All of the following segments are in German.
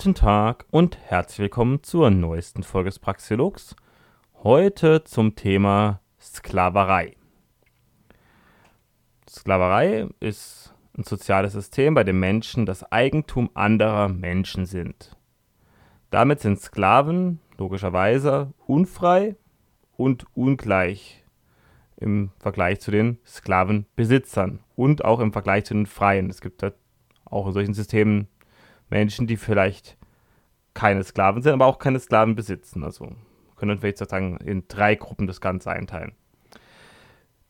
Guten Tag und herzlich willkommen zur neuesten Folge des Praxiologs. Heute zum Thema Sklaverei. Sklaverei ist ein soziales System, bei dem Menschen das Eigentum anderer Menschen sind. Damit sind Sklaven logischerweise unfrei und ungleich im Vergleich zu den Sklavenbesitzern und auch im Vergleich zu den Freien. Es gibt da auch in solchen Systemen Menschen, die vielleicht keine Sklaven sind, aber auch keine Sklaven besitzen. Also können wir vielleicht sozusagen in drei Gruppen das Ganze einteilen.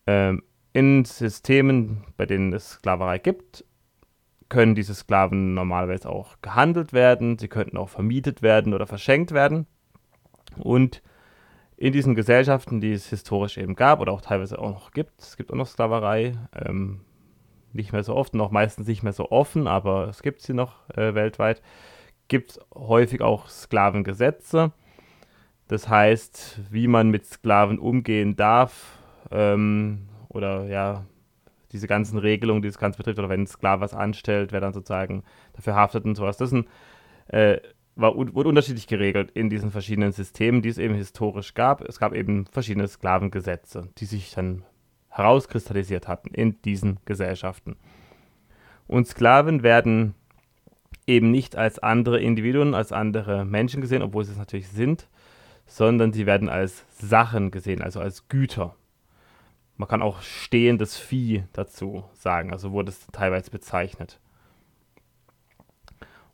Ähm, in Systemen, bei denen es Sklaverei gibt, können diese Sklaven normalerweise auch gehandelt werden, sie könnten auch vermietet werden oder verschenkt werden. Und in diesen Gesellschaften, die es historisch eben gab oder auch teilweise auch noch gibt, es gibt auch noch Sklaverei, ähm, nicht mehr so oft, noch meistens nicht mehr so offen, aber es gibt sie noch äh, weltweit, gibt es häufig auch Sklavengesetze. Das heißt, wie man mit Sklaven umgehen darf ähm, oder ja, diese ganzen Regelungen, die das Ganze betrifft, oder wenn ein Sklave was anstellt, wer dann sozusagen dafür haftet und sowas. Das ein, äh, war, wurde unterschiedlich geregelt in diesen verschiedenen Systemen, die es eben historisch gab. Es gab eben verschiedene Sklavengesetze, die sich dann herauskristallisiert hatten in diesen Gesellschaften. Und Sklaven werden eben nicht als andere Individuen, als andere Menschen gesehen, obwohl sie es natürlich sind, sondern sie werden als Sachen gesehen, also als Güter. Man kann auch stehendes Vieh dazu sagen, also wurde es teilweise bezeichnet.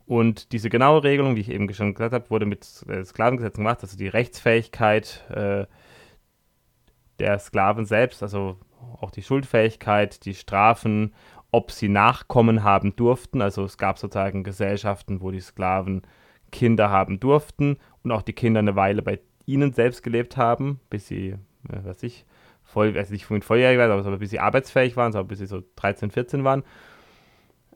Und diese genaue Regelung, die ich eben schon gesagt habe, wurde mit Sklavengesetzen gemacht, also die Rechtsfähigkeit äh, der Sklaven selbst, also auch die Schuldfähigkeit, die Strafen, ob sie Nachkommen haben durften. Also es gab sozusagen Gesellschaften, wo die Sklaven Kinder haben durften und auch die Kinder eine Weile bei ihnen selbst gelebt haben, bis sie, äh, weiß ich, voll, also nicht volljährig waren, aber bis sie arbeitsfähig waren, sondern bis sie so 13, 14 waren.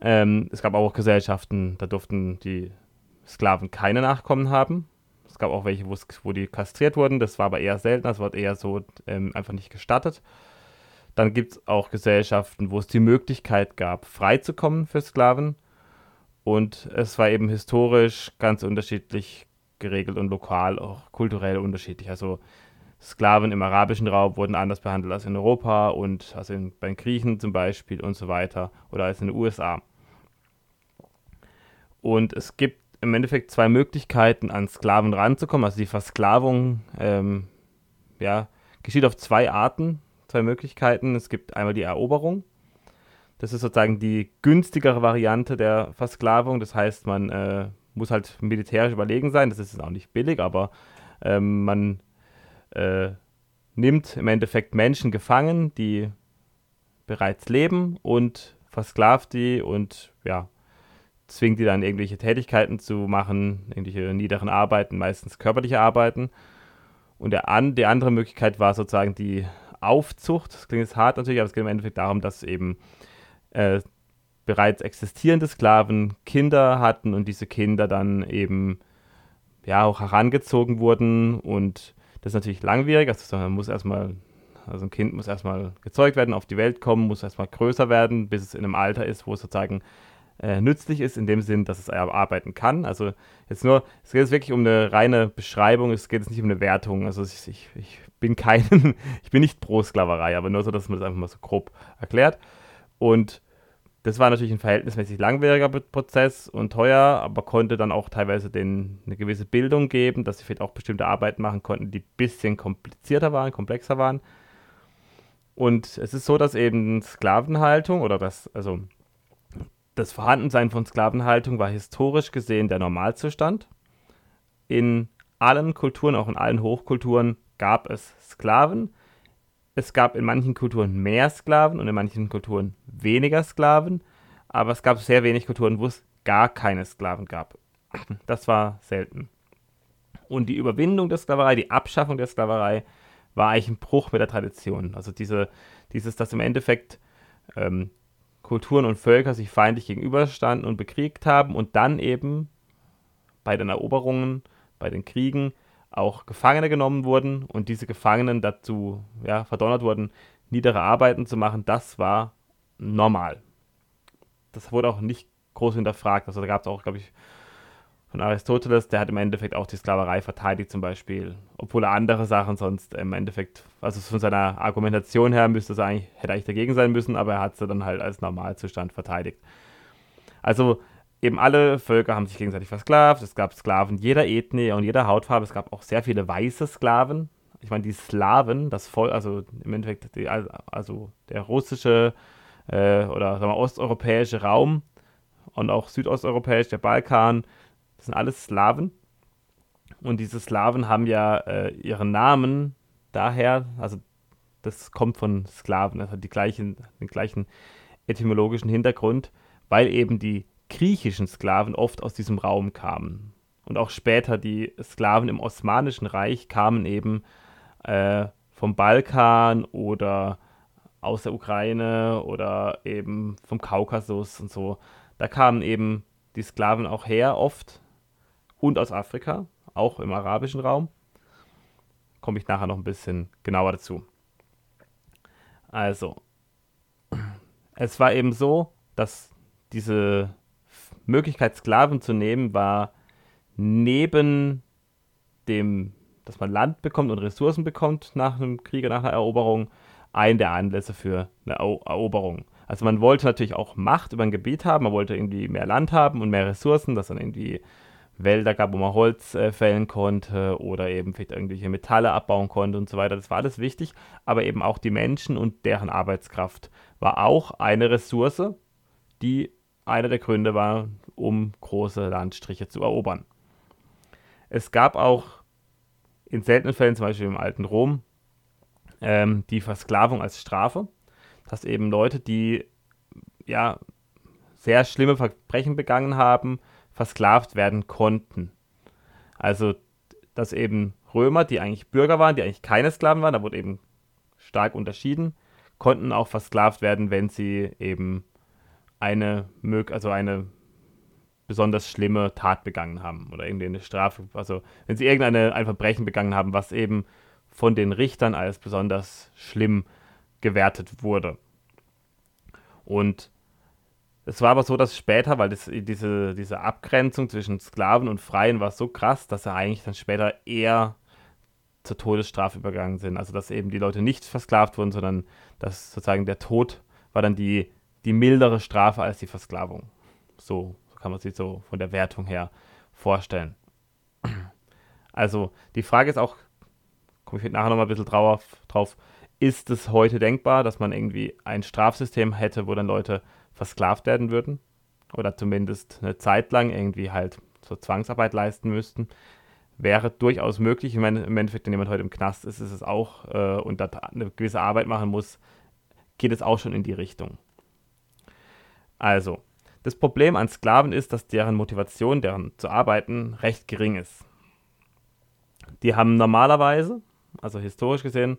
Ähm, es gab auch Gesellschaften, da durften die Sklaven keine Nachkommen haben. Es gab auch welche, wo die kastriert wurden, das war aber eher selten, das wurde eher so ähm, einfach nicht gestattet. Dann gibt es auch Gesellschaften, wo es die Möglichkeit gab, freizukommen für Sklaven. Und es war eben historisch ganz unterschiedlich geregelt und lokal auch kulturell unterschiedlich. Also Sklaven im arabischen Raum wurden anders behandelt als in Europa und also in, bei den Griechen zum Beispiel und so weiter oder als in den USA. Und es gibt im Endeffekt zwei Möglichkeiten, an Sklaven ranzukommen. Also die Versklavung ähm, ja, geschieht auf zwei Arten, zwei Möglichkeiten. Es gibt einmal die Eroberung. Das ist sozusagen die günstigere Variante der Versklavung. Das heißt, man äh, muss halt militärisch überlegen sein. Das ist auch nicht billig, aber ähm, man äh, nimmt im Endeffekt Menschen gefangen, die bereits leben und versklavt die und ja, zwingt die dann irgendwelche Tätigkeiten zu machen, irgendwelche niederen Arbeiten, meistens körperliche Arbeiten. Und der an, die andere Möglichkeit war sozusagen die Aufzucht. Das klingt jetzt hart natürlich, aber es geht im Endeffekt darum, dass eben äh, bereits existierende Sklaven Kinder hatten und diese Kinder dann eben ja auch herangezogen wurden und das ist natürlich langwierig, also man muss erstmal also ein Kind muss erstmal gezeugt werden, auf die Welt kommen, muss erstmal größer werden, bis es in einem Alter ist, wo es sozusagen äh, nützlich ist, in dem Sinn, dass es arbeiten kann. Also jetzt nur, es geht jetzt wirklich um eine reine Beschreibung, es geht jetzt nicht um eine Wertung. Also ich, ich, ich bin kein, ich bin nicht pro Sklaverei, aber nur so, dass man das einfach mal so grob erklärt. Und das war natürlich ein verhältnismäßig langwieriger Prozess und teuer, aber konnte dann auch teilweise denen eine gewisse Bildung geben, dass sie vielleicht auch bestimmte Arbeiten machen konnten, die ein bisschen komplizierter waren, komplexer waren. Und es ist so, dass eben Sklavenhaltung oder das, also das Vorhandensein von Sklavenhaltung war historisch gesehen der Normalzustand. In allen Kulturen, auch in allen Hochkulturen, gab es Sklaven. Es gab in manchen Kulturen mehr Sklaven und in manchen Kulturen weniger Sklaven, aber es gab sehr wenig Kulturen, wo es gar keine Sklaven gab. Das war selten. Und die Überwindung der Sklaverei, die Abschaffung der Sklaverei, war eigentlich ein Bruch mit der Tradition. Also diese, dieses, dass im Endeffekt ähm, Kulturen und Völker sich feindlich gegenüberstanden und bekriegt haben und dann eben bei den Eroberungen, bei den Kriegen auch Gefangene genommen wurden und diese Gefangenen dazu ja, verdonnert wurden, niedere Arbeiten zu machen, das war normal. Das wurde auch nicht groß hinterfragt. Also da gab es auch, glaube ich, von Aristoteles, der hat im Endeffekt auch die Sklaverei verteidigt zum Beispiel, obwohl er andere Sachen sonst im Endeffekt, also von seiner Argumentation her müsste es eigentlich, hätte eigentlich dagegen sein müssen, aber er hat sie dann halt als Normalzustand verteidigt. Also eben alle Völker haben sich gegenseitig versklavt, es gab Sklaven jeder Ethnie und jeder Hautfarbe, es gab auch sehr viele weiße Sklaven. Ich meine, die Slawen, das Volk, also im Endeffekt, die, also der russische äh, oder sagen wir, osteuropäische Raum und auch südosteuropäisch, der Balkan, das sind alles Slawen. Und diese Slawen haben ja äh, ihren Namen daher, also das kommt von Sklaven, das hat die gleichen, den gleichen etymologischen Hintergrund, weil eben die griechischen Sklaven oft aus diesem Raum kamen. Und auch später die Sklaven im Osmanischen Reich kamen eben äh, vom Balkan oder aus der Ukraine oder eben vom Kaukasus und so. Da kamen eben die Sklaven auch her oft und aus Afrika, auch im arabischen Raum. Komme ich nachher noch ein bisschen genauer dazu. Also, es war eben so, dass diese Möglichkeit, Sklaven zu nehmen, war neben dem, dass man Land bekommt und Ressourcen bekommt nach einem Krieg, nach einer Eroberung, ein der Anlässe für eine Eroberung. Also man wollte natürlich auch Macht über ein Gebiet haben, man wollte irgendwie mehr Land haben und mehr Ressourcen, dass dann irgendwie Wälder gab, wo man Holz äh, fällen konnte oder eben vielleicht irgendwelche Metalle abbauen konnte und so weiter. Das war alles wichtig, aber eben auch die Menschen und deren Arbeitskraft war auch eine Ressource, die einer der Gründe war, um große Landstriche zu erobern. Es gab auch in seltenen Fällen, zum Beispiel im alten Rom, ähm, die Versklavung als Strafe, dass eben Leute, die ja sehr schlimme Verbrechen begangen haben, versklavt werden konnten. Also, dass eben Römer, die eigentlich Bürger waren, die eigentlich keine Sklaven waren, da wurde eben stark unterschieden, konnten auch versklavt werden, wenn sie eben eine, also eine besonders schlimme Tat begangen haben oder irgendwie eine Strafe, also wenn sie irgendeine ein Verbrechen begangen haben, was eben von den Richtern als besonders schlimm gewertet wurde. Und es war aber so, dass später, weil das, diese, diese Abgrenzung zwischen Sklaven und Freien war so krass, dass er eigentlich dann später eher zur Todesstrafe übergegangen sind. Also dass eben die Leute nicht versklavt wurden, sondern dass sozusagen der Tod war dann die, die mildere Strafe als die Versklavung. So, so kann man sich so von der Wertung her vorstellen. Also die Frage ist auch, komme ich nachher nochmal ein bisschen drauf, drauf, ist es heute denkbar, dass man irgendwie ein Strafsystem hätte, wo dann Leute versklavt werden würden oder zumindest eine Zeit lang irgendwie halt so Zwangsarbeit leisten müssten, wäre durchaus möglich. Ich meine, im Endeffekt, wenn jemand heute im Knast ist, ist es auch äh, und da eine gewisse Arbeit machen muss, geht es auch schon in die Richtung. Also, das Problem an Sklaven ist, dass deren Motivation, deren zu arbeiten, recht gering ist. Die haben normalerweise, also historisch gesehen,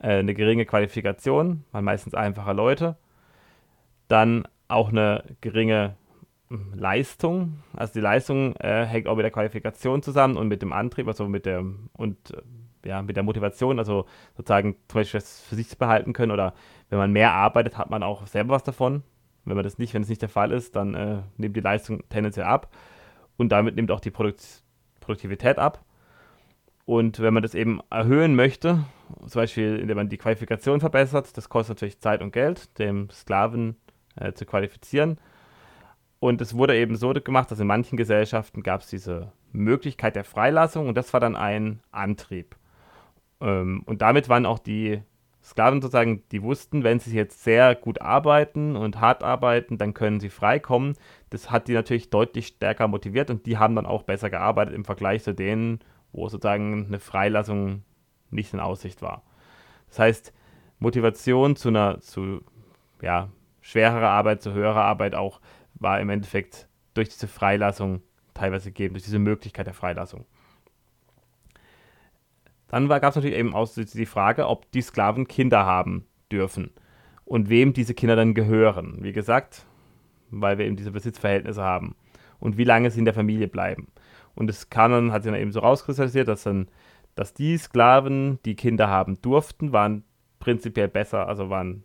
äh, eine geringe Qualifikation, waren meistens einfache Leute dann auch eine geringe hm, Leistung. Also die Leistung äh, hängt auch mit der Qualifikation zusammen und mit dem Antrieb, also mit der und äh, ja, mit der Motivation, also sozusagen zum Beispiel das für sich behalten können oder wenn man mehr arbeitet, hat man auch selber was davon. Wenn man das nicht, wenn es nicht der Fall ist, dann äh, nimmt die Leistung tendenziell ab und damit nimmt auch die Produkt Produktivität ab. Und wenn man das eben erhöhen möchte, zum Beispiel indem man die Qualifikation verbessert, das kostet natürlich Zeit und Geld, dem Sklaven äh, zu qualifizieren. Und es wurde eben so gemacht, dass in manchen Gesellschaften gab es diese Möglichkeit der Freilassung und das war dann ein Antrieb. Ähm, und damit waren auch die Sklaven sozusagen, die wussten, wenn sie jetzt sehr gut arbeiten und hart arbeiten, dann können sie freikommen. Das hat die natürlich deutlich stärker motiviert und die haben dann auch besser gearbeitet im Vergleich zu denen, wo sozusagen eine Freilassung nicht in Aussicht war. Das heißt, Motivation zu einer, zu, ja, schwerere Arbeit zu höherer Arbeit auch war im Endeffekt durch diese Freilassung teilweise gegeben, durch diese Möglichkeit der Freilassung. Dann gab es natürlich eben auch die Frage, ob die Sklaven Kinder haben dürfen und wem diese Kinder dann gehören. Wie gesagt, weil wir eben diese Besitzverhältnisse haben und wie lange sie in der Familie bleiben. Und kam dann, hat sich dann eben so rauskristallisiert, dass dann, dass die Sklaven, die Kinder haben durften, waren prinzipiell besser, also waren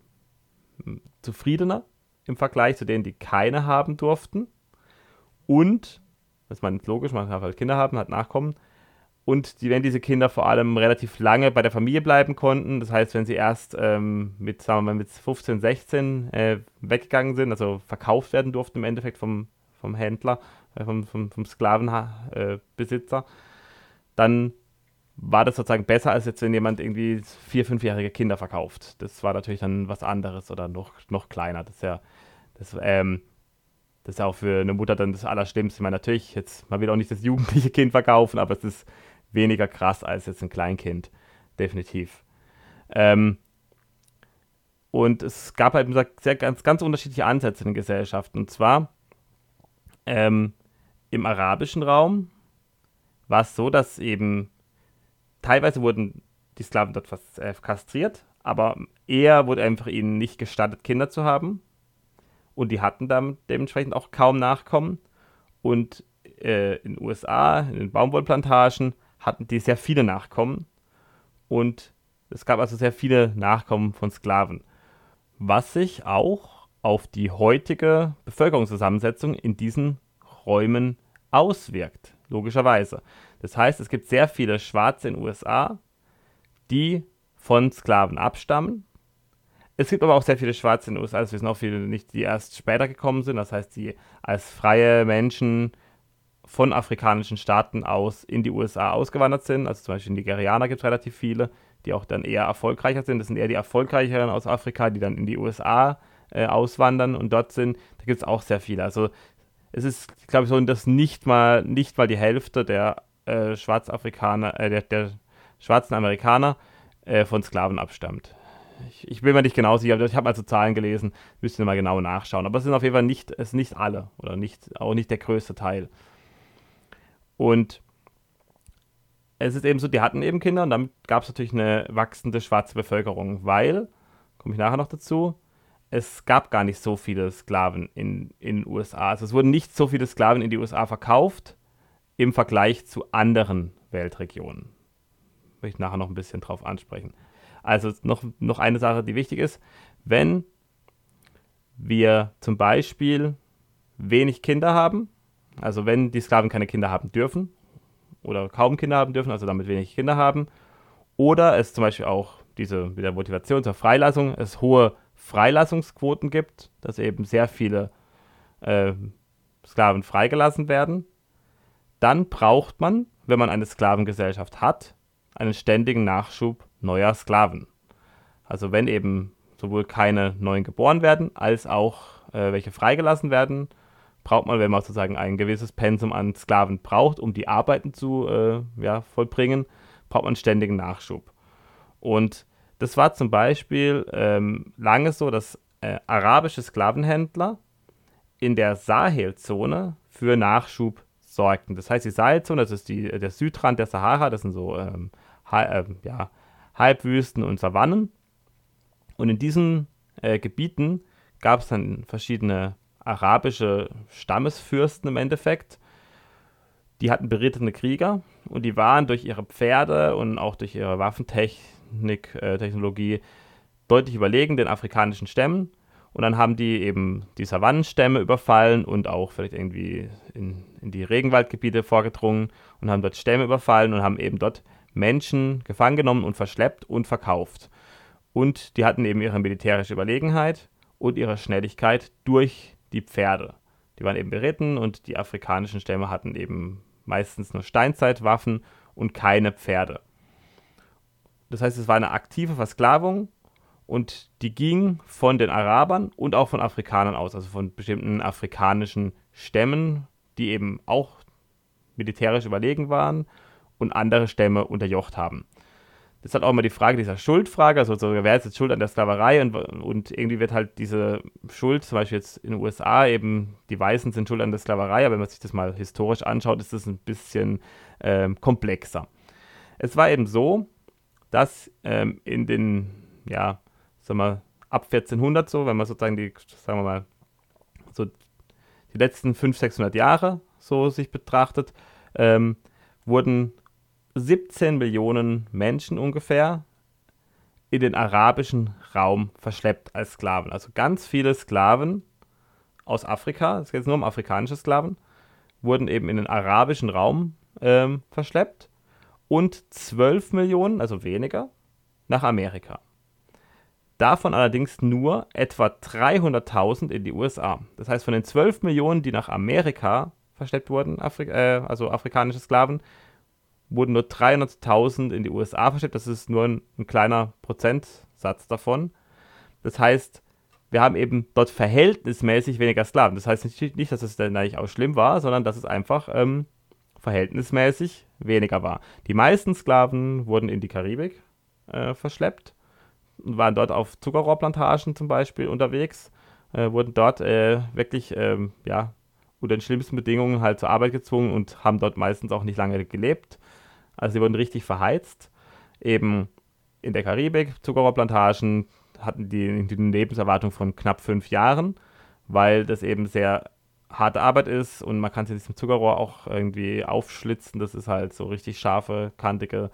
zufriedener im Vergleich zu denen, die keine haben durften. Und Das ist logisch, man darf halt Kinder haben, hat Nachkommen. Und die, wenn diese Kinder vor allem relativ lange bei der Familie bleiben konnten, das heißt, wenn sie erst ähm, mit, sagen wir mal, mit 15, 16 äh, weggegangen sind, also verkauft werden durften im Endeffekt vom, vom Händler, äh, vom, vom, vom Sklavenbesitzer, äh, dann war das sozusagen besser, als jetzt, wenn jemand irgendwie vier, fünfjährige Kinder verkauft. Das war natürlich dann was anderes oder noch, noch kleiner. Das ist ja, das, ähm, das ist ja auch für eine Mutter dann das Allerschlimmste. Ich meine, natürlich, jetzt, man will auch nicht das jugendliche Kind verkaufen, aber es ist weniger krass als jetzt ein Kleinkind. Definitiv. Ähm, und es gab halt sehr, ganz, ganz unterschiedliche Ansätze in den Gesellschaften. Und zwar ähm, im arabischen Raum war es so, dass eben teilweise wurden die Sklaven dort fast äh, kastriert, aber eher wurde einfach ihnen nicht gestattet, Kinder zu haben und die hatten dann dementsprechend auch kaum Nachkommen. Und äh, in den USA, in den Baumwollplantagen, hatten die sehr viele Nachkommen. Und es gab also sehr viele Nachkommen von Sklaven. Was sich auch auf die heutige Bevölkerungszusammensetzung in diesen Räumen auswirkt, logischerweise. Das heißt, es gibt sehr viele Schwarze in den USA, die von Sklaven abstammen es gibt aber auch sehr viele Schwarze in den USA. Wir sind auch viele nicht, die erst später gekommen sind. Das heißt, die als freie Menschen von afrikanischen Staaten aus in die USA ausgewandert sind. Also zum Beispiel Nigerianer gibt es relativ viele, die auch dann eher erfolgreicher sind. Das sind eher die erfolgreicheren aus Afrika, die dann in die USA äh, auswandern und dort sind. Da gibt es auch sehr viele. Also es ist, glaube ich, so, dass nicht mal, nicht mal die Hälfte der äh, Schwarzafrikaner, äh, der, der schwarzen Amerikaner äh, von Sklaven abstammt. Ich, ich bin mir nicht genau sicher, ich habe mal so Zahlen gelesen, müsste mal genau nachschauen. Aber es sind auf jeden Fall nicht, es nicht alle oder nicht, auch nicht der größte Teil. Und es ist eben so, die hatten eben Kinder und damit gab es natürlich eine wachsende schwarze Bevölkerung, weil, komme ich nachher noch dazu, es gab gar nicht so viele Sklaven in, in den USA. Also es wurden nicht so viele Sklaven in die USA verkauft im Vergleich zu anderen Weltregionen. Will ich nachher noch ein bisschen drauf ansprechen. Also noch, noch eine Sache, die wichtig ist. Wenn wir zum Beispiel wenig Kinder haben, also wenn die Sklaven keine Kinder haben dürfen oder kaum Kinder haben dürfen, also damit wenig Kinder haben, oder es zum Beispiel auch diese mit der Motivation zur Freilassung, es hohe Freilassungsquoten gibt, dass eben sehr viele äh, Sklaven freigelassen werden, dann braucht man, wenn man eine Sklavengesellschaft hat, einen ständigen Nachschub neuer Sklaven. Also wenn eben sowohl keine neuen geboren werden, als auch äh, welche freigelassen werden, braucht man, wenn man sozusagen ein gewisses Pensum an Sklaven braucht, um die Arbeiten zu äh, ja, vollbringen, braucht man ständigen Nachschub. Und das war zum Beispiel ähm, lange so, dass äh, arabische Sklavenhändler in der Sahelzone für Nachschub sorgten. Das heißt, die Sahelzone, das ist die, der Südrand der Sahara, das sind so ähm, äh, ja, Halbwüsten und Savannen. Und in diesen äh, Gebieten gab es dann verschiedene arabische Stammesfürsten im Endeffekt. Die hatten berittene Krieger und die waren durch ihre Pferde und auch durch ihre Waffentechnik, äh, Technologie deutlich überlegen den afrikanischen Stämmen. Und dann haben die eben die Savannenstämme überfallen und auch vielleicht irgendwie in, in die Regenwaldgebiete vorgedrungen und haben dort Stämme überfallen und haben eben dort Menschen gefangen genommen und verschleppt und verkauft. Und die hatten eben ihre militärische Überlegenheit und ihre Schnelligkeit durch die Pferde. Die waren eben beritten und die afrikanischen Stämme hatten eben meistens nur Steinzeitwaffen und keine Pferde. Das heißt, es war eine aktive Versklavung und die ging von den Arabern und auch von Afrikanern aus, also von bestimmten afrikanischen Stämmen, die eben auch militärisch überlegen waren und andere Stämme unterjocht haben. Das halt auch immer die Frage dieser Schuldfrage, also so, wer ist jetzt schuld an der Sklaverei und, und irgendwie wird halt diese Schuld, zum Beispiel jetzt in den USA eben, die Weißen sind schuld an der Sklaverei, aber wenn man sich das mal historisch anschaut, ist das ein bisschen ähm, komplexer. Es war eben so, dass ähm, in den, ja, sagen wir, ab 1400 so, wenn man sozusagen die, sagen wir mal, so die letzten 500, 600 Jahre so sich betrachtet, ähm, wurden 17 Millionen Menschen ungefähr in den arabischen Raum verschleppt als Sklaven. Also ganz viele Sklaven aus Afrika, es geht jetzt nur um afrikanische Sklaven, wurden eben in den arabischen Raum ähm, verschleppt und 12 Millionen, also weniger, nach Amerika. Davon allerdings nur etwa 300.000 in die USA. Das heißt, von den 12 Millionen, die nach Amerika verschleppt wurden, Afri äh, also afrikanische Sklaven, wurden nur 300.000 in die USA verschleppt. Das ist nur ein, ein kleiner Prozentsatz davon. Das heißt, wir haben eben dort verhältnismäßig weniger Sklaven. Das heißt nicht, nicht dass es dann eigentlich auch schlimm war, sondern dass es einfach ähm, verhältnismäßig weniger war. Die meisten Sklaven wurden in die Karibik äh, verschleppt und waren dort auf Zuckerrohrplantagen zum Beispiel unterwegs, äh, wurden dort äh, wirklich ähm, ja, unter den schlimmsten Bedingungen halt zur Arbeit gezwungen und haben dort meistens auch nicht lange gelebt. Also sie wurden richtig verheizt. Eben in der Karibik, Zuckerrohrplantagen, hatten die, die Lebenserwartung von knapp fünf Jahren, weil das eben sehr harte Arbeit ist und man kann sich diesem Zuckerrohr auch irgendwie aufschlitzen. Das ist halt so richtig scharfe, kantige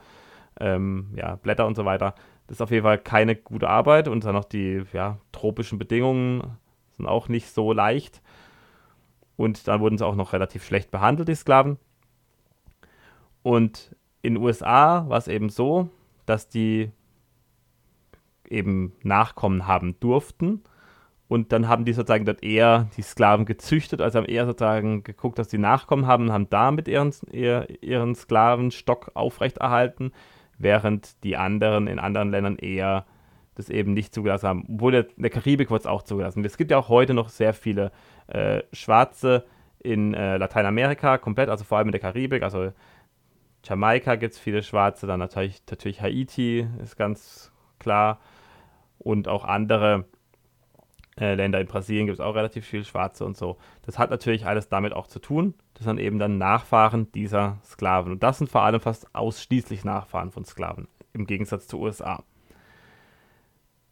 ähm, ja, Blätter und so weiter. Das ist auf jeden Fall keine gute Arbeit und dann noch die ja, tropischen Bedingungen sind auch nicht so leicht. Und dann wurden sie auch noch relativ schlecht behandelt, die Sklaven. Und in den USA war es eben so, dass die eben Nachkommen haben durften. Und dann haben die sozusagen dort eher die Sklaven gezüchtet, also haben eher sozusagen geguckt, dass die Nachkommen haben, haben damit ihren, ihren Sklavenstock aufrechterhalten, während die anderen in anderen Ländern eher das eben nicht zugelassen haben. Obwohl in der Karibik wird es auch zugelassen. Es gibt ja auch heute noch sehr viele äh, Schwarze in äh, Lateinamerika komplett, also vor allem in der Karibik, also Jamaika gibt es viele Schwarze, dann natürlich, natürlich Haiti ist ganz klar und auch andere äh, Länder in Brasilien gibt es auch relativ viel Schwarze und so. Das hat natürlich alles damit auch zu tun. Das sind eben dann Nachfahren dieser Sklaven. Und das sind vor allem fast ausschließlich Nachfahren von Sklaven, im Gegensatz zu USA.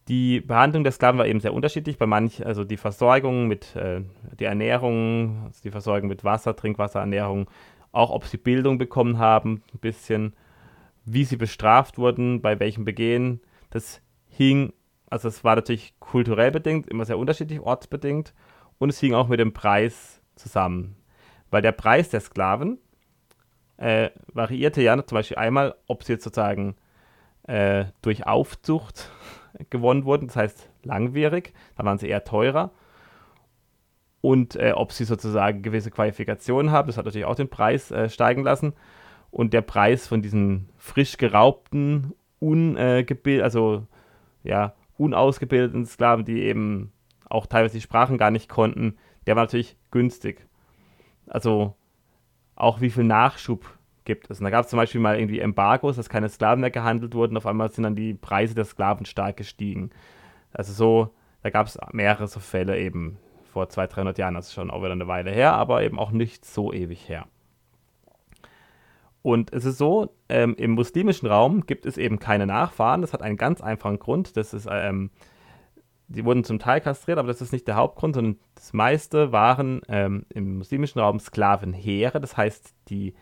Die Behandlung der Sklaven war eben sehr unterschiedlich. Bei manchen, also die Versorgung mit, äh, die Ernährung, also die Versorgung mit Wasser, Trinkwasser, Ernährung, auch ob sie Bildung bekommen haben, ein bisschen, wie sie bestraft wurden, bei welchem Begehen. Das hing, also es war natürlich kulturell bedingt, immer sehr unterschiedlich, ortsbedingt und es hing auch mit dem Preis zusammen. Weil der Preis der Sklaven äh, variierte ja zum Beispiel einmal, ob sie jetzt sozusagen äh, durch Aufzucht gewonnen wurden, das heißt langwierig, da waren sie eher teurer. Und äh, ob sie sozusagen gewisse Qualifikationen haben, das hat natürlich auch den Preis äh, steigen lassen. Und der Preis von diesen frisch geraubten, ungebildet, also ja, unausgebildeten Sklaven, die eben auch teilweise die Sprachen gar nicht konnten, der war natürlich günstig. Also auch wie viel Nachschub gibt es. Und da gab es zum Beispiel mal irgendwie Embargos, dass keine Sklaven mehr gehandelt wurden. Auf einmal sind dann die Preise der Sklaven stark gestiegen. Also so, da gab es mehrere so Fälle eben vor 200, 300 Jahren. Das ist schon auch wieder eine Weile her, aber eben auch nicht so ewig her. Und es ist so, ähm, im muslimischen Raum gibt es eben keine Nachfahren. Das hat einen ganz einfachen Grund. Das ist, ähm, die wurden zum Teil kastriert, aber das ist nicht der Hauptgrund, sondern das meiste waren ähm, im muslimischen Raum Sklavenheere. Das heißt, die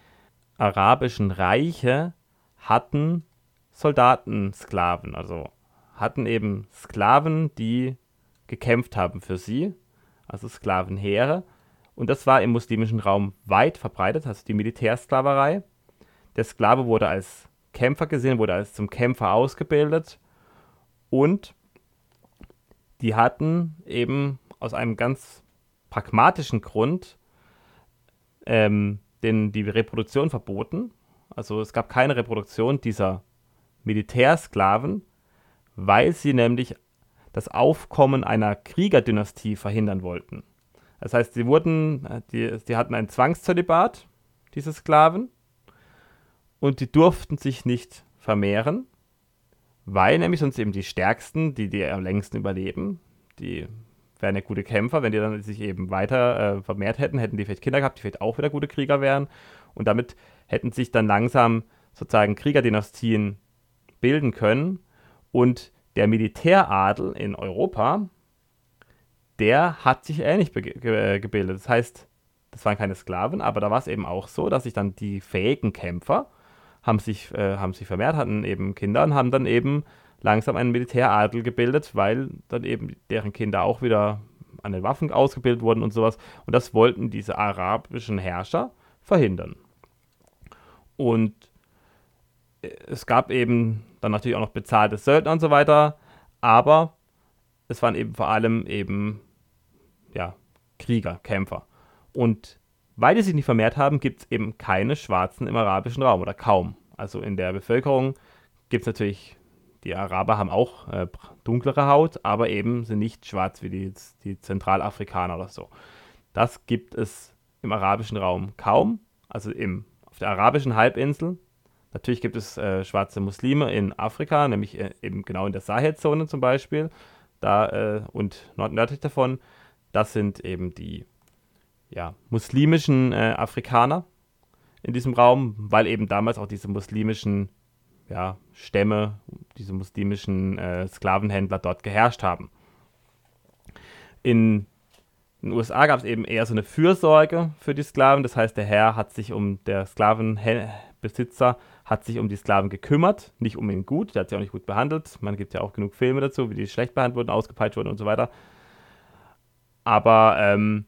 arabischen Reiche hatten Soldatensklaven, also hatten eben Sklaven, die gekämpft haben für sie, also Sklavenheere. Und das war im muslimischen Raum weit verbreitet, also die Militärsklaverei. Der Sklave wurde als Kämpfer gesehen, wurde als zum Kämpfer ausgebildet und die hatten eben aus einem ganz pragmatischen Grund ähm, den, die Reproduktion verboten. Also es gab keine Reproduktion dieser Militärsklaven, weil sie nämlich das Aufkommen einer Kriegerdynastie verhindern wollten. Das heißt, sie wurden, äh, die, die hatten ein Zwangszölibat, diese Sklaven, und die durften sich nicht vermehren, weil nämlich sonst eben die Stärksten, die die am längsten überleben, die wären ja gute Kämpfer, wenn die dann sich eben weiter äh, vermehrt hätten, hätten die vielleicht Kinder gehabt, die vielleicht auch wieder gute Krieger wären. Und damit hätten sich dann langsam sozusagen Kriegerdynastien bilden können. Und der Militäradel in Europa, der hat sich ähnlich ge gebildet. Das heißt, das waren keine Sklaven, aber da war es eben auch so, dass sich dann die fähigen Kämpfer haben sich, äh, haben sich vermehrt, hatten eben Kinder und haben dann eben langsam einen Militäradel gebildet, weil dann eben deren Kinder auch wieder an den Waffen ausgebildet wurden und sowas. Und das wollten diese arabischen Herrscher verhindern. Und äh, es gab eben dann natürlich auch noch bezahlte Söldner und so weiter, aber es waren eben vor allem eben ja, Krieger, Kämpfer. Und weil die sich nicht vermehrt haben, gibt es eben keine Schwarzen im arabischen Raum oder kaum. Also in der Bevölkerung gibt es natürlich, die Araber haben auch äh, dunklere Haut, aber eben sind nicht schwarz wie die, die Zentralafrikaner oder so. Das gibt es im arabischen Raum kaum. Also im, auf der arabischen Halbinsel. Natürlich gibt es äh, schwarze Muslime in Afrika, nämlich äh, eben genau in der Sahelzone zum Beispiel. Da äh, und nordnördlich davon. Das sind eben die ja, muslimischen äh, Afrikaner in diesem Raum, weil eben damals auch diese muslimischen ja, Stämme, diese muslimischen äh, Sklavenhändler dort geherrscht haben. In den USA gab es eben eher so eine Fürsorge für die Sklaven, das heißt, der Herr hat sich um, der Sklavenbesitzer hat sich um die Sklaven gekümmert, nicht um ihn gut, der hat sie auch nicht gut behandelt. Man gibt ja auch genug Filme dazu, wie die schlecht behandelt wurden, ausgepeitscht wurden und so weiter. Aber ähm,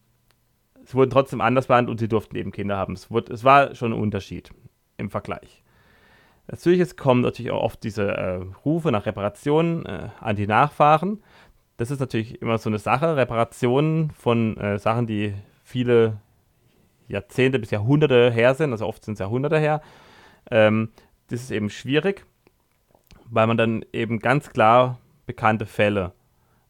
es wurden trotzdem anders behandelt und sie durften eben Kinder haben. Es, wurde, es war schon ein Unterschied im Vergleich. Natürlich es kommen natürlich auch oft diese äh, Rufe nach Reparationen äh, an die Nachfahren. Das ist natürlich immer so eine Sache. Reparationen von äh, Sachen, die viele Jahrzehnte bis Jahrhunderte her sind, also oft sind es Jahrhunderte her. Ähm, das ist eben schwierig, weil man dann eben ganz klar bekannte Fälle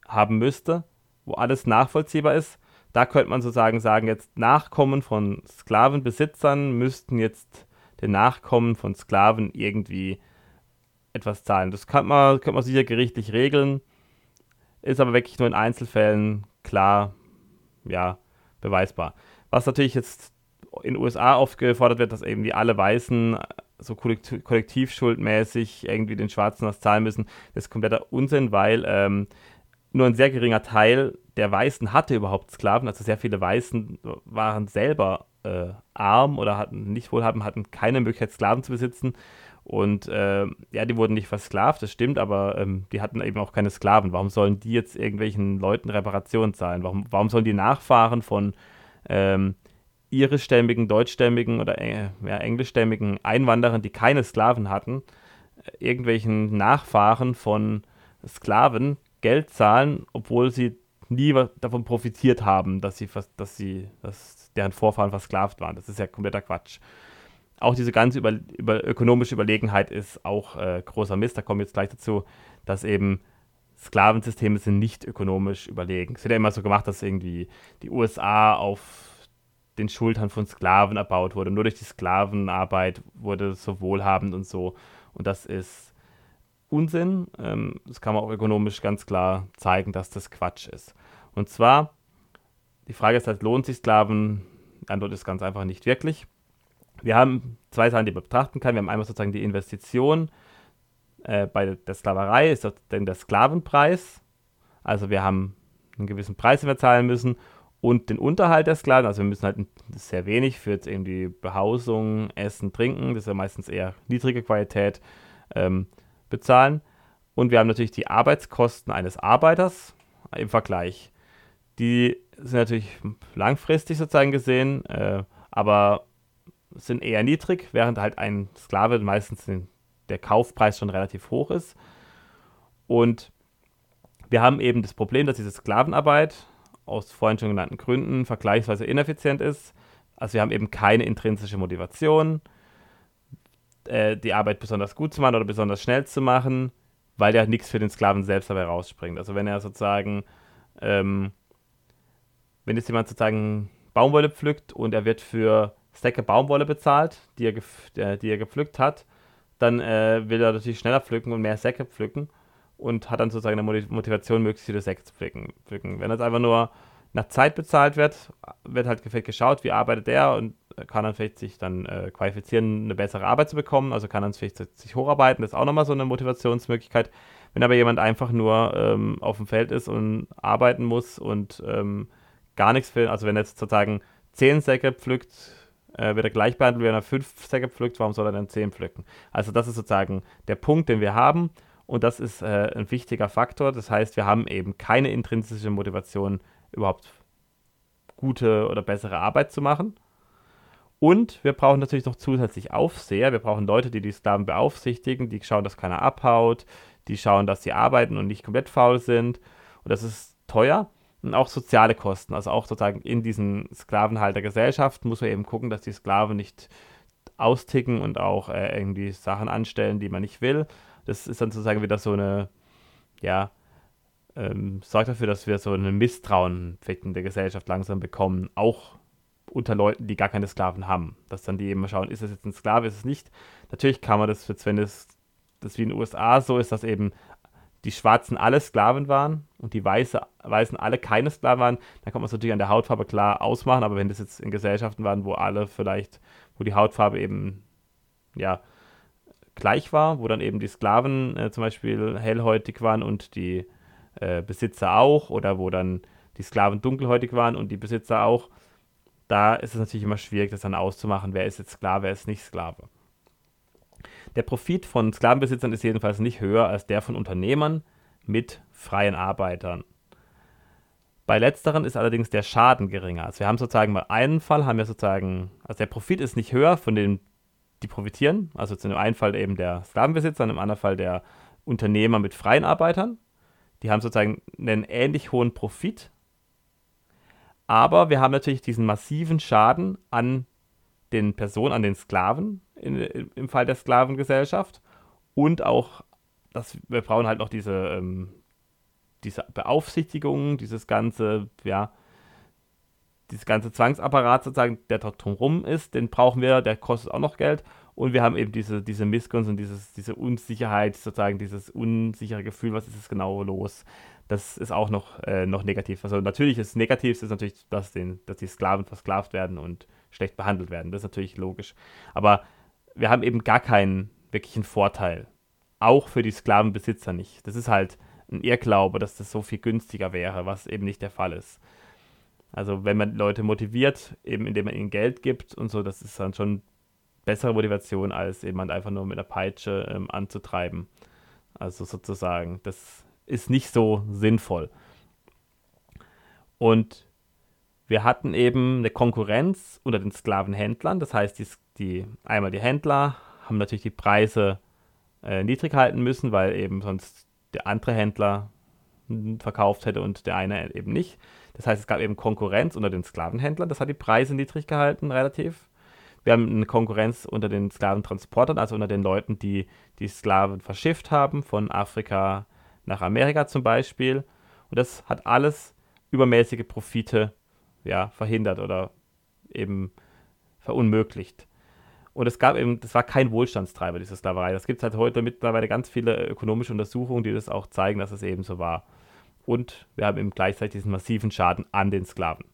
haben müsste, wo alles nachvollziehbar ist da könnte man sozusagen sagen, jetzt Nachkommen von Sklavenbesitzern müssten jetzt den Nachkommen von Sklaven irgendwie etwas zahlen. Das kann man, könnte man sicher gerichtlich regeln, ist aber wirklich nur in Einzelfällen klar, ja, beweisbar. Was natürlich jetzt in den USA oft gefordert wird, dass irgendwie alle Weißen so kollektiv, kollektivschuldmäßig irgendwie den Schwarzen was zahlen müssen, das ist kompletter Unsinn, weil ähm, nur ein sehr geringer Teil der Weißen hatte überhaupt Sklaven. Also sehr viele Weißen waren selber äh, arm oder hatten nicht wohlhabend, hatten keine Möglichkeit, Sklaven zu besitzen. Und äh, ja, die wurden nicht versklavt, das stimmt, aber ähm, die hatten eben auch keine Sklaven. Warum sollen die jetzt irgendwelchen Leuten Reparationen zahlen? Warum, warum sollen die Nachfahren von ähm, irischstämmigen, deutschstämmigen oder äh, ja, englischstämmigen Einwanderern, die keine Sklaven hatten, äh, irgendwelchen Nachfahren von Sklaven Geld zahlen, obwohl sie nie davon profitiert haben, dass sie, dass sie, dass deren Vorfahren versklavt waren. Das ist ja kompletter Quatsch. Auch diese ganze über, über ökonomische Überlegenheit ist auch äh, großer Mist. Da kommen wir jetzt gleich dazu, dass eben Sklavensysteme sind nicht ökonomisch überlegen. Es wird ja immer so gemacht, dass irgendwie die USA auf den Schultern von Sklaven erbaut wurde. Nur durch die Sklavenarbeit wurde es so wohlhabend und so. Und das ist Unsinn. Ähm, das kann man auch ökonomisch ganz klar zeigen, dass das Quatsch ist. Und zwar, die Frage ist halt, lohnt sich Sklaven? Die Antwort ist ganz einfach nicht wirklich. Wir haben zwei Sachen, die man betrachten kann. Wir haben einmal sozusagen die Investition äh, bei der Sklaverei, ist dann der Sklavenpreis. Also wir haben einen gewissen Preis, den wir zahlen müssen und den Unterhalt der Sklaven. Also wir müssen halt sehr wenig für jetzt irgendwie Behausung, Essen, Trinken. Das ist ja meistens eher niedrige Qualität. Ähm, bezahlen. Und wir haben natürlich die Arbeitskosten eines Arbeiters im Vergleich. Die sind natürlich langfristig sozusagen gesehen, äh, aber sind eher niedrig, während halt ein Sklave meistens der Kaufpreis schon relativ hoch ist. Und wir haben eben das Problem, dass diese Sklavenarbeit aus vorhin schon genannten Gründen vergleichsweise ineffizient ist. Also wir haben eben keine intrinsische Motivation äh, die Arbeit besonders gut zu machen oder besonders schnell zu machen, weil ja nichts für den Sklaven selbst dabei rausspringt. Also wenn er sozusagen, ähm, wenn jetzt jemand sozusagen Baumwolle pflückt und er wird für Stecke Baumwolle bezahlt, die er, äh, die er gepflückt hat, dann äh, will er natürlich schneller pflücken und mehr Säcke pflücken und hat dann sozusagen eine Motivation, möglichst viele Säcke zu pflücken. Wenn er einfach nur nach Zeit bezahlt wird, wird halt geschaut, wie arbeitet er und kann dann vielleicht sich dann äh, qualifizieren, eine bessere Arbeit zu bekommen, also kann dann vielleicht sich hocharbeiten, das ist auch nochmal so eine Motivationsmöglichkeit. Wenn aber jemand einfach nur ähm, auf dem Feld ist und arbeiten muss und ähm, gar nichts will, also wenn er jetzt sozusagen 10 Säcke pflückt, äh, wird er gleich behandelt, wenn er 5 Säcke pflückt, warum soll er dann 10 pflücken? Also das ist sozusagen der Punkt, den wir haben und das ist äh, ein wichtiger Faktor. Das heißt, wir haben eben keine intrinsische Motivation überhaupt gute oder bessere Arbeit zu machen. Und wir brauchen natürlich noch zusätzlich Aufseher. Wir brauchen Leute, die die Sklaven beaufsichtigen, die schauen, dass keiner abhaut, die schauen, dass sie arbeiten und nicht komplett faul sind. Und das ist teuer. Und auch soziale Kosten. Also auch sozusagen in diesen Sklavenhaltergesellschaften muss man eben gucken, dass die Sklaven nicht austicken und auch äh, irgendwie Sachen anstellen, die man nicht will. Das ist dann sozusagen wieder so eine, ja, ähm, sorgt dafür, dass wir so ein Misstrauen in der Gesellschaft langsam bekommen, auch unter Leuten, die gar keine Sklaven haben. Dass dann die eben schauen, ist das jetzt ein Sklave, ist es nicht. Natürlich kann man das, wenn es das wie in den USA so ist, dass eben die Schwarzen alle Sklaven waren und die Weiße, Weißen alle keine Sklaven waren, dann kann man es natürlich an der Hautfarbe klar ausmachen, aber wenn das jetzt in Gesellschaften waren, wo alle vielleicht, wo die Hautfarbe eben, ja, gleich war, wo dann eben die Sklaven äh, zum Beispiel hellhäutig waren und die äh, Besitzer auch, oder wo dann die Sklaven dunkelhäutig waren und die Besitzer auch, da ist es natürlich immer schwierig, das dann auszumachen, wer ist jetzt Sklave, wer ist nicht Sklave. Der Profit von Sklavenbesitzern ist jedenfalls nicht höher als der von Unternehmern mit freien Arbeitern. Bei letzteren ist allerdings der Schaden geringer. Also wir haben sozusagen bei einem Fall haben wir sozusagen, also der Profit ist nicht höher von denen, die profitieren, also zu dem einen Fall eben der Sklavenbesitzer, in dem anderen Fall der Unternehmer mit freien Arbeitern. Die haben sozusagen einen ähnlich hohen Profit, aber wir haben natürlich diesen massiven Schaden an den Personen, an den Sklaven in, im Fall der Sklavengesellschaft und auch, dass wir brauchen halt noch diese, ähm, diese Beaufsichtigung, dieses ganze, ja, dieses ganze Zwangsapparat sozusagen, der dort drumherum ist, den brauchen wir, der kostet auch noch Geld. Und wir haben eben diese, diese Missgunst und dieses, diese Unsicherheit, sozusagen dieses unsichere Gefühl, was ist es genau los. Das ist auch noch, äh, noch negativ. Also natürlich ist negativ ist natürlich, dass, den, dass die Sklaven versklavt werden und schlecht behandelt werden. Das ist natürlich logisch. Aber wir haben eben gar keinen wirklichen Vorteil. Auch für die Sklavenbesitzer nicht. Das ist halt ein Irrglaube, dass das so viel günstiger wäre, was eben nicht der Fall ist. Also wenn man Leute motiviert, eben indem man ihnen Geld gibt und so, das ist dann schon bessere Motivation, als jemand einfach nur mit einer Peitsche ähm, anzutreiben. Also sozusagen, das ist nicht so sinnvoll. Und wir hatten eben eine Konkurrenz unter den Sklavenhändlern. Das heißt, die, die einmal die Händler haben natürlich die Preise äh, niedrig halten müssen, weil eben sonst der andere Händler verkauft hätte und der eine eben nicht. Das heißt, es gab eben Konkurrenz unter den Sklavenhändlern. Das hat die Preise niedrig gehalten, relativ. Wir haben eine Konkurrenz unter den Sklaventransportern, also unter den Leuten, die die Sklaven verschifft haben, von Afrika nach Amerika zum Beispiel. Und das hat alles übermäßige Profite ja, verhindert oder eben verunmöglicht. Und es gab eben, das war kein Wohlstandstreiber, diese Sklaverei. Das gibt es halt heute mittlerweile ganz viele ökonomische Untersuchungen, die das auch zeigen, dass es eben so war. Und wir haben eben gleichzeitig diesen massiven Schaden an den Sklaven.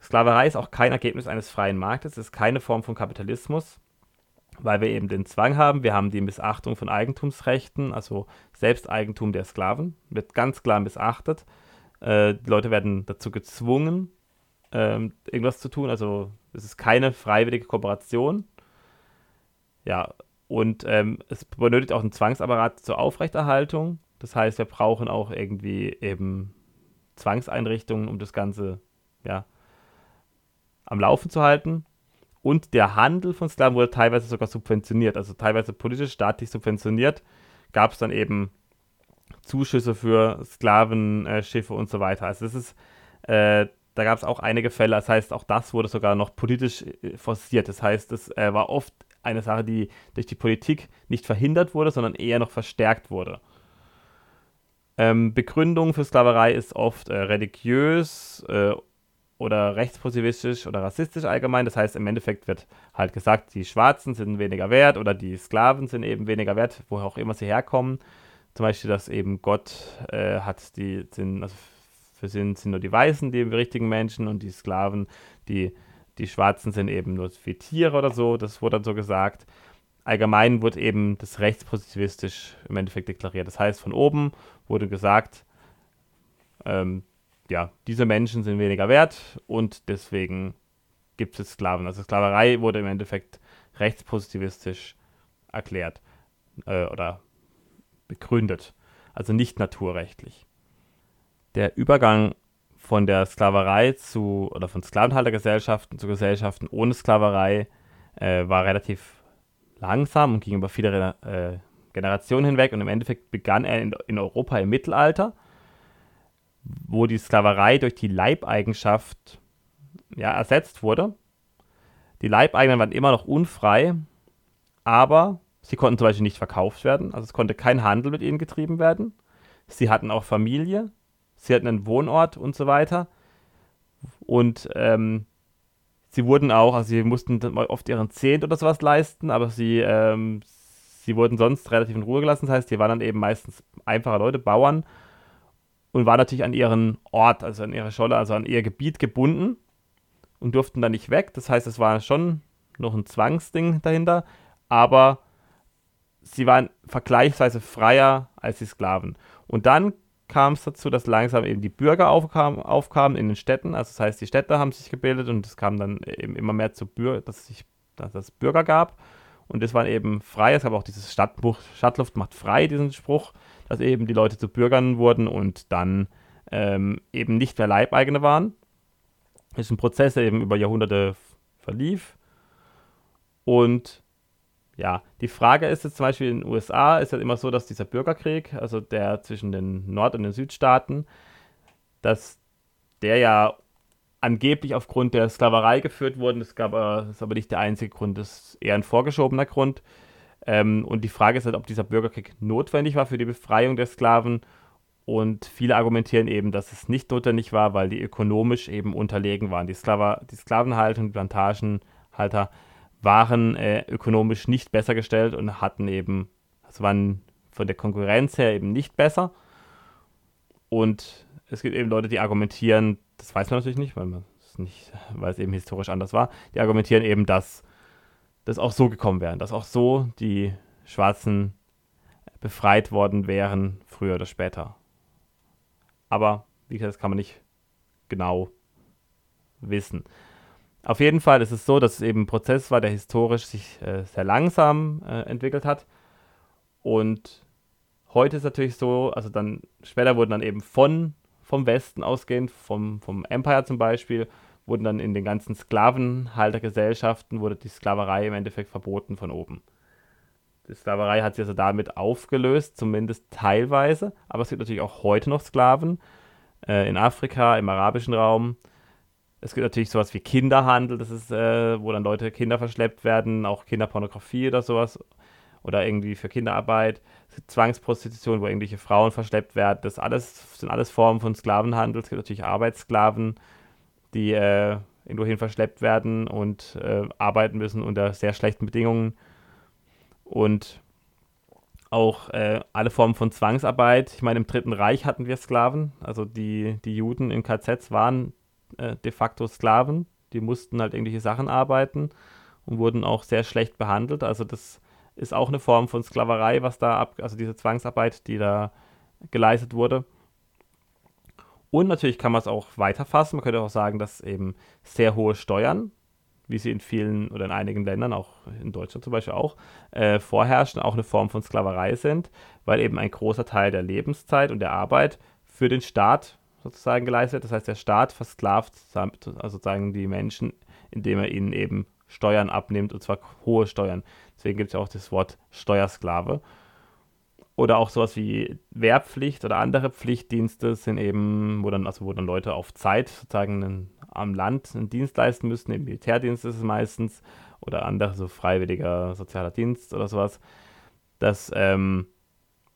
Sklaverei ist auch kein Ergebnis eines freien Marktes, es ist keine Form von Kapitalismus, weil wir eben den Zwang haben, wir haben die Missachtung von Eigentumsrechten, also Selbsteigentum der Sklaven, wird ganz klar missachtet. Äh, die Leute werden dazu gezwungen, ähm, irgendwas zu tun. Also es ist keine freiwillige Kooperation. Ja, und ähm, es benötigt auch einen Zwangsapparat zur Aufrechterhaltung. Das heißt, wir brauchen auch irgendwie eben Zwangseinrichtungen, um das Ganze ja, am Laufen zu halten. Und der Handel von Sklaven wurde teilweise sogar subventioniert, also teilweise politisch, staatlich subventioniert. Gab es dann eben Zuschüsse für Sklavenschiffe und so weiter. Also das ist, äh, da gab es auch einige Fälle, das heißt, auch das wurde sogar noch politisch äh, forciert. Das heißt, es äh, war oft eine Sache, die durch die Politik nicht verhindert wurde, sondern eher noch verstärkt wurde. Ähm, Begründung für Sklaverei ist oft äh, religiös äh, oder rechtspositivistisch oder rassistisch allgemein. Das heißt, im Endeffekt wird halt gesagt, die Schwarzen sind weniger wert oder die Sklaven sind eben weniger wert, woher auch immer sie herkommen. Zum Beispiel, dass eben Gott äh, hat die, sind, also für sind, sind nur die Weißen die richtigen Menschen und die Sklaven, die, die Schwarzen sind eben nur wie Tiere oder so. Das wurde dann so gesagt. Allgemein wurde eben das rechtspositivistisch im Endeffekt deklariert. Das heißt, von oben wurde gesagt, ähm, ja, diese Menschen sind weniger wert und deswegen gibt es Sklaven. Also Sklaverei wurde im Endeffekt rechtspositivistisch erklärt äh, oder begründet, also nicht naturrechtlich. Der Übergang von der Sklaverei zu, oder von Sklavenhaltergesellschaften zu Gesellschaften ohne Sklaverei äh, war relativ langsam und ging über viele äh, Generationen hinweg und im Endeffekt begann er in, in Europa im Mittelalter, wo die Sklaverei durch die Leibeigenschaft ja, ersetzt wurde. Die Leibeigenen waren immer noch unfrei, aber sie konnten zum Beispiel nicht verkauft werden, also es konnte kein Handel mit ihnen getrieben werden. Sie hatten auch Familie, sie hatten einen Wohnort und so weiter. Und ähm, sie wurden auch, also sie mussten oft ihren Zehnt oder sowas leisten, aber sie, ähm, sie wurden sonst relativ in Ruhe gelassen. Das heißt, die waren dann eben meistens einfache Leute, Bauern und waren natürlich an ihren Ort, also an ihre Scholle, also an ihr Gebiet gebunden und durften da nicht weg. Das heißt, es war schon noch ein Zwangsding dahinter, aber sie waren vergleichsweise freier als die Sklaven. Und dann kam es dazu, dass langsam eben die Bürger aufkamen, aufkamen in den Städten. Also das heißt, die Städte haben sich gebildet und es kam dann eben immer mehr zu Bürger, dass es dass es Bürger gab. Und das waren eben frei. Es gab auch dieses Stadtbuch, Stadtluft macht frei, diesen Spruch, dass eben die Leute zu Bürgern wurden und dann ähm, eben nicht mehr Leibeigene waren. Das ist ein Prozess, der eben über Jahrhunderte verlief. Und ja, die Frage ist jetzt zum Beispiel in den USA ist ja immer so, dass dieser Bürgerkrieg, also der zwischen den Nord- und den Südstaaten, dass der ja angeblich aufgrund der Sklaverei geführt wurde. Das, gab, das ist aber nicht der einzige Grund, das ist eher ein vorgeschobener Grund. Ähm, und die Frage ist halt, ob dieser Bürgerkrieg notwendig war für die Befreiung der Sklaven. Und viele argumentieren eben, dass es nicht notwendig war, weil die ökonomisch eben unterlegen waren. Die, Sklaver, die Sklavenhalter und Plantagenhalter waren äh, ökonomisch nicht besser gestellt und hatten eben, also waren von der Konkurrenz her eben nicht besser. Und es gibt eben Leute, die argumentieren, das weiß man natürlich nicht, weil man es nicht, weil es eben historisch anders war, die argumentieren eben, dass das auch so gekommen wäre, dass auch so die Schwarzen befreit worden wären, früher oder später. Aber wie gesagt, das kann man nicht genau wissen. Auf jeden Fall ist es so, dass es eben ein Prozess war, der historisch sich äh, sehr langsam äh, entwickelt hat. Und heute ist es natürlich so, also dann später wurden dann eben von vom Westen ausgehend, vom, vom Empire zum Beispiel, wurden dann in den ganzen Sklavenhaltergesellschaften, wurde die Sklaverei im Endeffekt verboten von oben. Die Sklaverei hat sich also damit aufgelöst, zumindest teilweise, aber es gibt natürlich auch heute noch Sklaven äh, in Afrika, im arabischen Raum, es gibt natürlich sowas wie Kinderhandel, das ist, äh, wo dann Leute Kinder verschleppt werden, auch Kinderpornografie oder sowas. Oder irgendwie für Kinderarbeit. Zwangsprostitution, wo irgendwelche Frauen verschleppt werden. Das alles sind alles Formen von Sklavenhandel. Es gibt natürlich Arbeitssklaven, die äh, irgendwohin verschleppt werden und äh, arbeiten müssen unter sehr schlechten Bedingungen. Und auch äh, alle Formen von Zwangsarbeit. Ich meine, im Dritten Reich hatten wir Sklaven. Also die, die Juden in KZs waren äh, de facto Sklaven. Die mussten halt irgendwelche Sachen arbeiten und wurden auch sehr schlecht behandelt. Also das ist auch eine Form von Sklaverei, was da ab, also diese Zwangsarbeit, die da geleistet wurde. Und natürlich kann man es auch weiterfassen. Man könnte auch sagen, dass eben sehr hohe Steuern, wie sie in vielen oder in einigen Ländern, auch in Deutschland zum Beispiel auch, äh, vorherrschen, auch eine Form von Sklaverei sind, weil eben ein großer Teil der Lebenszeit und der Arbeit für den Staat sozusagen geleistet. Das heißt, der Staat versklavt also sozusagen die Menschen, indem er ihnen eben Steuern abnimmt, und zwar hohe Steuern. Deswegen gibt es ja auch das Wort Steuersklave. Oder auch sowas wie Wehrpflicht oder andere Pflichtdienste sind eben, wo dann, also wo dann Leute auf Zeit sozusagen einen, am Land einen Dienst leisten müssen. Im Militärdienst ist es meistens oder andere, so freiwilliger sozialer Dienst oder sowas. Das ähm,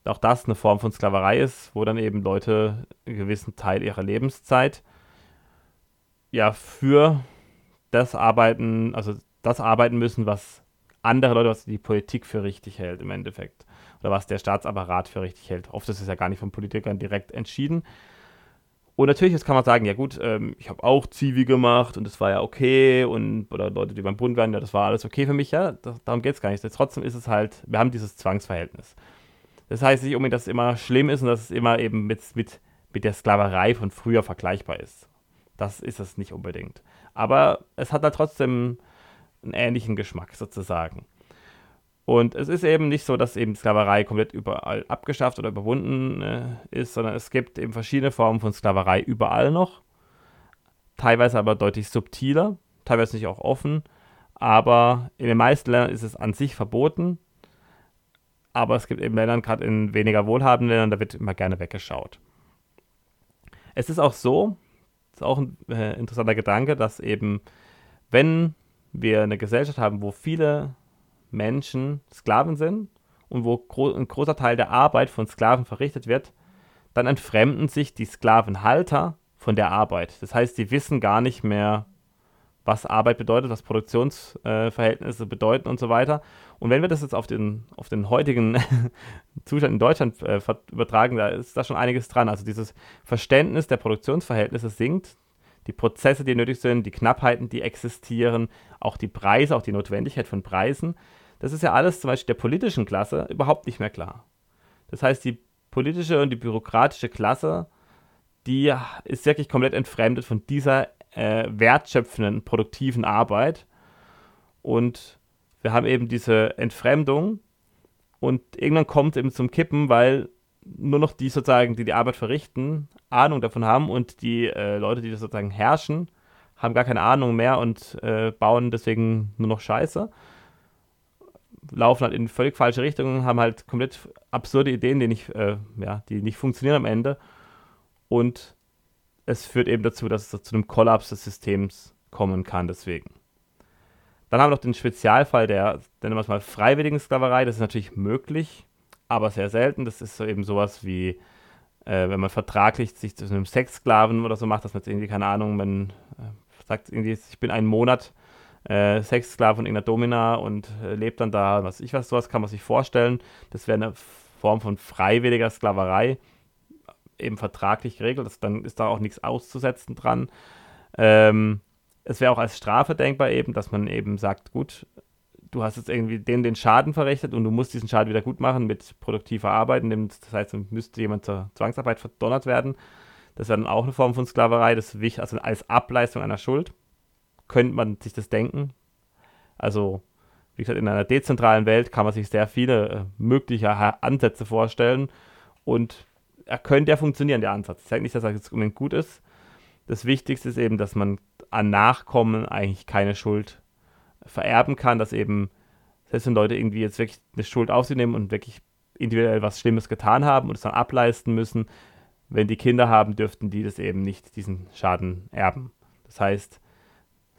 auch das eine Form von Sklaverei ist, wo dann eben Leute einen gewissen Teil ihrer Lebenszeit ja für das arbeiten, also das arbeiten müssen, was andere Leute, was die Politik für richtig hält im Endeffekt. Oder was der Staatsapparat für richtig hält. Oft ist es ja gar nicht von Politikern direkt entschieden. Und natürlich jetzt kann man sagen, ja gut, ähm, ich habe auch Zivi gemacht und das war ja okay und oder Leute, die beim Bund waren, ja, das war alles okay für mich, ja, das, darum geht es gar nicht. Trotzdem ist es halt, wir haben dieses Zwangsverhältnis. Das heißt nicht unbedingt, dass es immer schlimm ist und dass es immer eben mit, mit, mit der Sklaverei von früher vergleichbar ist. Das ist es nicht unbedingt. Aber es hat da trotzdem einen ähnlichen Geschmack sozusagen. Und es ist eben nicht so, dass eben Sklaverei komplett überall abgeschafft oder überwunden äh, ist, sondern es gibt eben verschiedene Formen von Sklaverei überall noch. teilweise aber deutlich subtiler, teilweise nicht auch offen, aber in den meisten Ländern ist es an sich verboten. Aber es gibt eben Länder, gerade in weniger wohlhabenden Ländern, da wird immer gerne weggeschaut. Es ist auch so, ist auch ein äh, interessanter Gedanke, dass eben, wenn wir eine Gesellschaft haben, wo viele Menschen Sklaven sind und wo gro ein großer Teil der Arbeit von Sklaven verrichtet wird, dann entfremden sich die Sklavenhalter von der Arbeit. Das heißt, sie wissen gar nicht mehr, was Arbeit bedeutet, was Produktionsverhältnisse äh, bedeuten und so weiter. Und wenn wir das jetzt auf den, auf den heutigen Zustand in Deutschland äh, übertragen, da ist da schon einiges dran. Also dieses Verständnis der Produktionsverhältnisse sinkt, die Prozesse, die nötig sind, die Knappheiten, die existieren, auch die Preise, auch die Notwendigkeit von Preisen. Das ist ja alles zum Beispiel der politischen Klasse überhaupt nicht mehr klar. Das heißt, die politische und die bürokratische Klasse, die ist wirklich komplett entfremdet von dieser äh, wertschöpfenden, produktiven Arbeit. Und wir haben eben diese Entfremdung und irgendwann kommt es eben zum Kippen, weil nur noch die sozusagen, die die Arbeit verrichten, Ahnung davon haben und die äh, Leute, die das sozusagen herrschen, haben gar keine Ahnung mehr und äh, bauen deswegen nur noch Scheiße. Laufen halt in völlig falsche Richtungen, haben halt komplett absurde Ideen, die nicht, äh, ja, die nicht funktionieren am Ende. Und es führt eben dazu, dass es zu einem Kollaps des Systems kommen kann, deswegen. Dann haben wir noch den Spezialfall der, nennen wir es mal, freiwilligen Sklaverei. Das ist natürlich möglich, aber sehr selten. Das ist so eben sowas wie, äh, wenn man vertraglich sich zu einem Sexsklaven oder so macht, dass man jetzt irgendwie, keine Ahnung, man äh, sagt irgendwie, ich bin einen Monat äh, Sexsklave von irgendeiner Domina und äh, lebt dann da, was ich was, sowas kann man sich vorstellen. Das wäre eine Form von freiwilliger Sklaverei eben vertraglich geregelt. Das, dann ist da auch nichts auszusetzen dran. Ähm, es wäre auch als Strafe denkbar eben, dass man eben sagt, gut, du hast jetzt irgendwie den, den Schaden verrechnet und du musst diesen Schaden wieder gut machen mit produktiver Arbeit. Das heißt, dann müsste jemand zur Zwangsarbeit verdonnert werden. Das wäre dann auch eine Form von Sklaverei, das also als Ableistung einer Schuld. Könnte man sich das denken. Also, wie gesagt, in einer dezentralen Welt kann man sich sehr viele äh, mögliche Ansätze vorstellen. Und er könnte ja funktionieren, der Ansatz. Ich sage nicht, dass er jetzt unbedingt gut ist. Das Wichtigste ist eben, dass man an Nachkommen eigentlich keine Schuld vererben kann, dass eben, selbst wenn Leute irgendwie jetzt wirklich eine Schuld auf sich nehmen und wirklich individuell was Schlimmes getan haben und es dann ableisten müssen, wenn die Kinder haben, dürften die das eben nicht, diesen Schaden erben. Das heißt,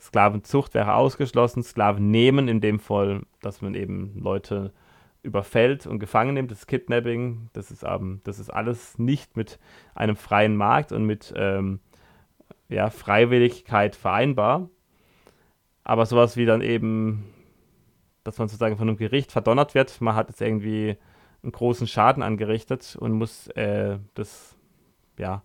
Sklavenzucht wäre ausgeschlossen, Sklaven nehmen in dem Fall, dass man eben Leute überfällt und gefangen nimmt, das Kidnapping, das ist, ähm, das ist alles nicht mit einem freien Markt und mit ähm, ja, Freiwilligkeit vereinbar. Aber sowas wie dann eben, dass man sozusagen von einem Gericht verdonnert wird, man hat jetzt irgendwie einen großen Schaden angerichtet und muss äh, das ja,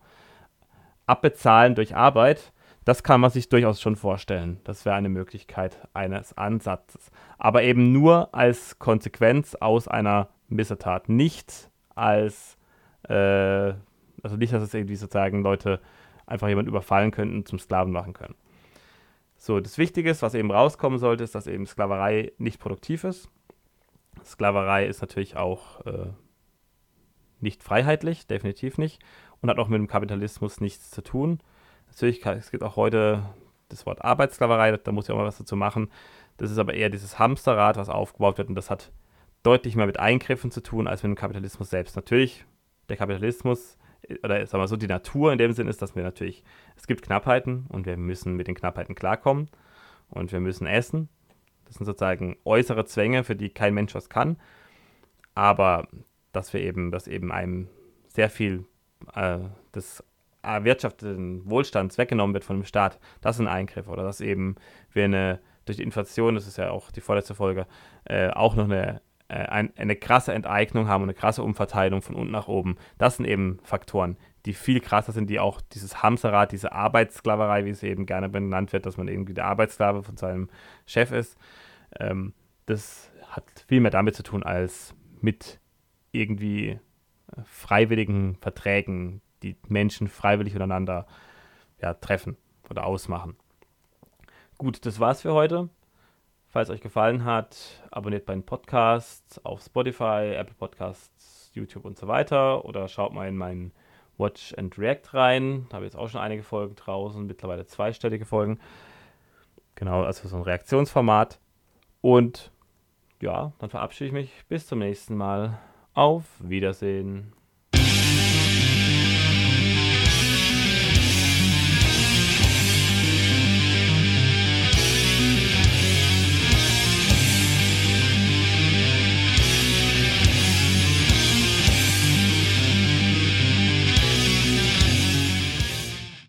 abbezahlen durch Arbeit, das kann man sich durchaus schon vorstellen. Das wäre eine Möglichkeit eines Ansatzes. Aber eben nur als Konsequenz aus einer Missetat, nicht als, äh, also nicht, dass es irgendwie sozusagen Leute einfach jemand überfallen könnten zum Sklaven machen können. So, das Wichtige ist, was eben rauskommen sollte, ist, dass eben Sklaverei nicht produktiv ist. Sklaverei ist natürlich auch äh, nicht freiheitlich, definitiv nicht, und hat auch mit dem Kapitalismus nichts zu tun. Natürlich, es gibt auch heute das Wort Arbeitssklaverei, da muss ich auch mal was dazu machen. Das ist aber eher dieses Hamsterrad, was aufgebaut wird und das hat deutlich mehr mit Eingriffen zu tun als mit dem Kapitalismus selbst. Natürlich, der Kapitalismus oder sagen wir so, die Natur in dem Sinn ist, dass wir natürlich, es gibt Knappheiten und wir müssen mit den Knappheiten klarkommen und wir müssen essen. Das sind sozusagen äußere Zwänge, für die kein Mensch was kann. Aber dass wir eben, dass eben einem sehr viel äh, des erwirtschafteten Wohlstands weggenommen wird von dem Staat, das ist ein Eingriff. Oder dass eben wir eine, durch die Inflation, das ist ja auch die vorletzte Folge, äh, auch noch eine äh, ein, eine krasse Enteignung haben und eine krasse Umverteilung von unten nach oben. Das sind eben Faktoren, die viel krasser sind, die auch dieses Hamsterrad, diese Arbeitssklaverei, wie es eben gerne benannt wird, dass man irgendwie der Arbeitssklave von seinem Chef ist, ähm, das hat viel mehr damit zu tun als mit irgendwie äh, freiwilligen Verträgen, die Menschen freiwillig untereinander ja, treffen oder ausmachen. Gut, das war's für heute. Falls euch gefallen hat, abonniert meinen Podcast auf Spotify, Apple Podcasts, YouTube und so weiter oder schaut mal in meinen Watch and React rein. Da habe ich jetzt auch schon einige Folgen draußen, mittlerweile zweistellige Folgen. Genau, also so ein Reaktionsformat. Und ja, dann verabschiede ich mich. Bis zum nächsten Mal. Auf Wiedersehen.